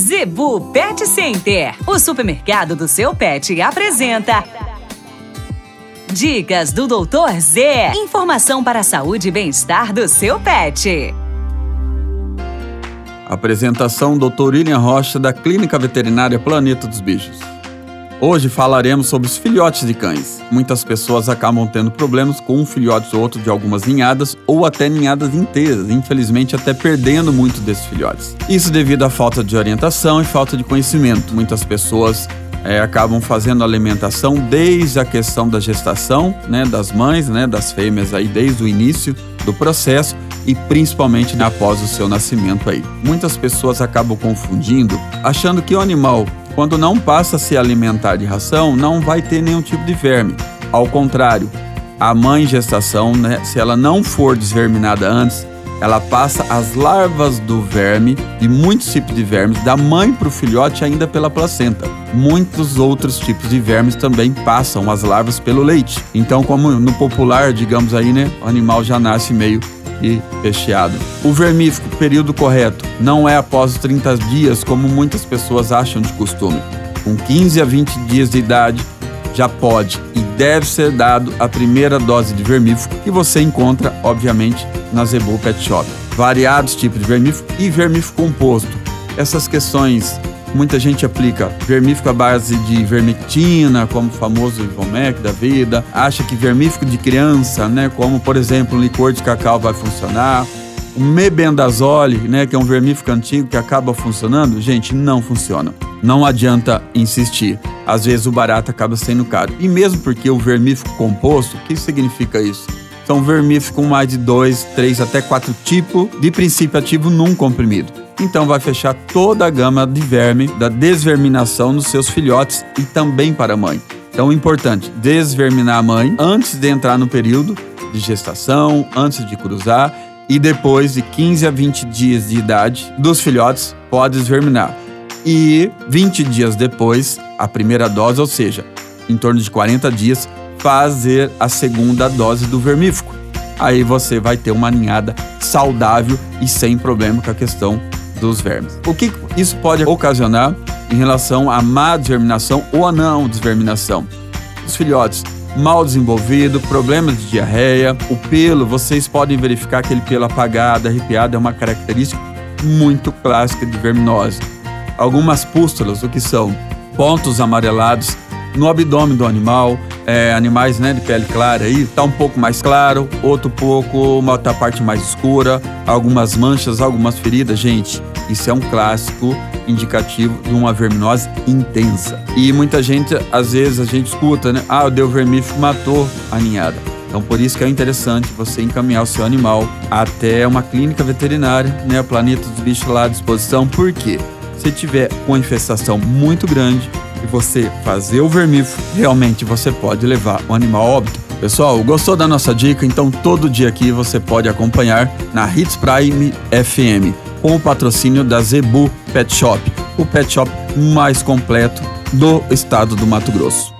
Zebu Pet Center, o supermercado do seu pet, apresenta. Dicas do Doutor Z. Informação para a saúde e bem-estar do seu pet. Apresentação Dr. William Rocha, da Clínica Veterinária Planeta dos Bichos. Hoje falaremos sobre os filhotes de cães. Muitas pessoas acabam tendo problemas com um filhote ou outro de algumas ninhadas ou até ninhadas inteiras, infelizmente até perdendo muito desses filhotes. Isso devido à falta de orientação e falta de conhecimento. Muitas pessoas é, acabam fazendo alimentação desde a questão da gestação, né, das mães, né, das fêmeas aí desde o início do processo e principalmente após o seu nascimento aí. Muitas pessoas acabam confundindo, achando que o animal quando não passa a se alimentar de ração, não vai ter nenhum tipo de verme. Ao contrário, a mãe gestação, né, se ela não for desverminada antes, ela passa as larvas do verme, de muitos tipos de vermes, da mãe para o filhote ainda pela placenta. Muitos outros tipos de vermes também passam as larvas pelo leite. Então, como no popular, digamos aí, né, o animal já nasce meio e recheado. O vermífugo, período correto, não é após os 30 dias, como muitas pessoas acham de costume. Com 15 a 20 dias de idade, já pode e deve ser dado a primeira dose de vermífugo que você encontra, obviamente, na Zebu Pet Shop. Variados tipos de vermífugo e vermífugo composto. Essas questões Muita gente aplica vermífugo à base de vermectina, como o famoso Ivomec da vida. Acha que vermífugo de criança, né, como por exemplo um licor de cacau vai funcionar. O mebendazole, né, que é um vermífugo antigo que acaba funcionando, gente, não funciona. Não adianta insistir. Às vezes o barato acaba sendo caro. E mesmo porque o vermífugo composto, o que significa isso? São vermífugos com mais de dois, três até quatro tipos de princípio ativo num comprimido então vai fechar toda a gama de verme da desverminação nos seus filhotes e também para a mãe. Então, importante, desverminar a mãe antes de entrar no período de gestação, antes de cruzar e depois de 15 a 20 dias de idade dos filhotes, pode desverminar. E 20 dias depois, a primeira dose, ou seja, em torno de 40 dias, fazer a segunda dose do vermífugo. Aí você vai ter uma ninhada saudável e sem problema com a questão dos vermes. O que isso pode ocasionar em relação à má desverminação ou a não desverminação? Os filhotes mal desenvolvido, problemas de diarreia, o pelo, vocês podem verificar aquele pelo apagado, arrepiado, é uma característica muito clássica de verminose. Algumas pústulas, o que são? Pontos amarelados no abdômen do animal, é, animais né, de pele clara aí, tá um pouco mais claro, outro pouco, uma outra parte mais escura, algumas manchas, algumas feridas, gente. Isso é um clássico indicativo de uma verminose intensa. E muita gente, às vezes, a gente escuta, né? Ah, o deu vermífugo matou a ninhada. Então, por isso que é interessante você encaminhar o seu animal até uma clínica veterinária, né? Planeta dos Bichos lá à disposição. Por quê? Se tiver uma infestação muito grande e você fazer o vermífugo, realmente você pode levar o animal óbito. Pessoal, gostou da nossa dica? Então todo dia aqui você pode acompanhar na Hits Prime FM com o patrocínio da Zebu Pet Shop, o pet shop mais completo do estado do Mato Grosso.